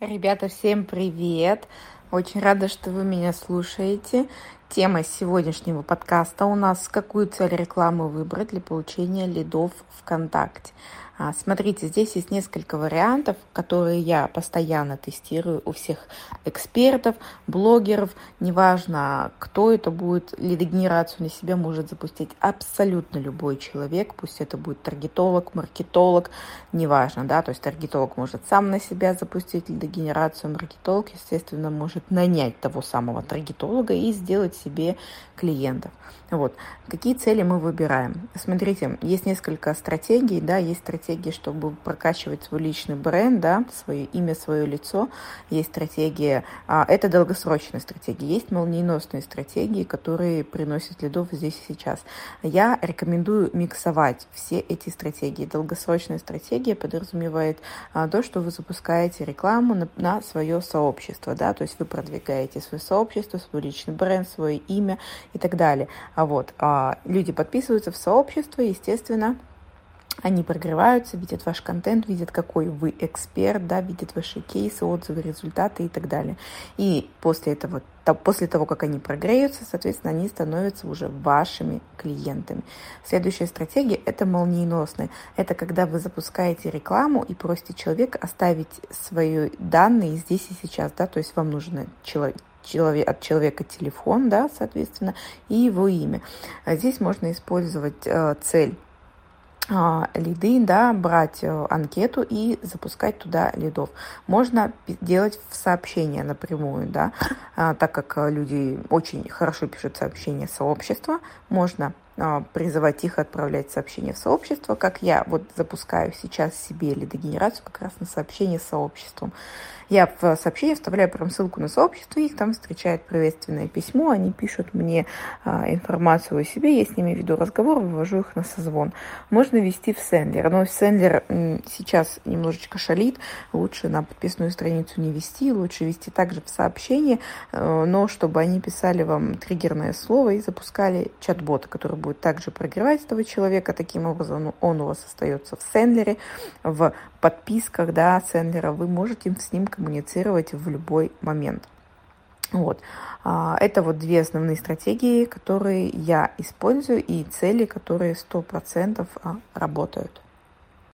Ребята, всем привет! Очень рада, что вы меня слушаете. Тема сегодняшнего подкаста у нас «Какую цель рекламы выбрать для получения лидов ВКонтакте?». А, смотрите, здесь есть несколько вариантов, которые я постоянно тестирую у всех экспертов, блогеров. Неважно, кто это будет, лидогенерацию на себя может запустить абсолютно любой человек. Пусть это будет таргетолог, маркетолог, неважно, да, то есть таргетолог может сам на себя запустить лидогенерацию, маркетолог, естественно, может нанять того самого таргетолога и сделать себе клиентов. Вот. Какие цели мы выбираем? Смотрите, есть несколько стратегий, да, есть стратегии, чтобы прокачивать свой личный бренд, да, свое имя, свое лицо. Есть стратегия, а, это долгосрочные стратегии. Есть молниеносные стратегии, которые приносят лидов здесь и сейчас. Я рекомендую миксовать все эти стратегии. Долгосрочная стратегия подразумевает а, то, что вы запускаете рекламу на, на свое сообщество, да, то есть вы продвигаете свое сообщество, свой личный бренд, свое имя и так далее. А вот а, люди подписываются в сообщество, естественно, они прогреваются, видят ваш контент, видят, какой вы эксперт, да, видят ваши кейсы, отзывы, результаты и так далее. И после этого, после того, как они прогреются, соответственно, они становятся уже вашими клиентами. Следующая стратегия – это молниеносная. Это когда вы запускаете рекламу и просите человека оставить свои данные здесь и сейчас, да, то есть вам нужно человек, человек, от человека телефон, да, соответственно, и его имя. А здесь можно использовать э, цель а, лиды, да, брать э, анкету и запускать туда лидов. Можно делать в сообщения напрямую, да, а, так как э, люди очень хорошо пишут сообщения сообщества, можно призывать их отправлять сообщения в сообщество, как я вот запускаю сейчас себе лидогенерацию как раз на сообщение с сообществом. Я в сообщение вставляю прям ссылку на сообщество, их там встречает приветственное письмо, они пишут мне а, информацию о себе, я с ними веду разговор, вывожу их на созвон. Можно вести в Сендлер, но Сендлер сейчас немножечко шалит, лучше на подписную страницу не вести, лучше вести также в сообщение, э, но чтобы они писали вам триггерное слово и запускали чат-бот, который будет также прогревать этого человека, таким образом он у вас остается в Сендлере, в подписках да, Сендлера, вы можете с ним коммуницировать в любой момент. Вот. А, это вот две основные стратегии, которые я использую и цели, которые 100% а, работают.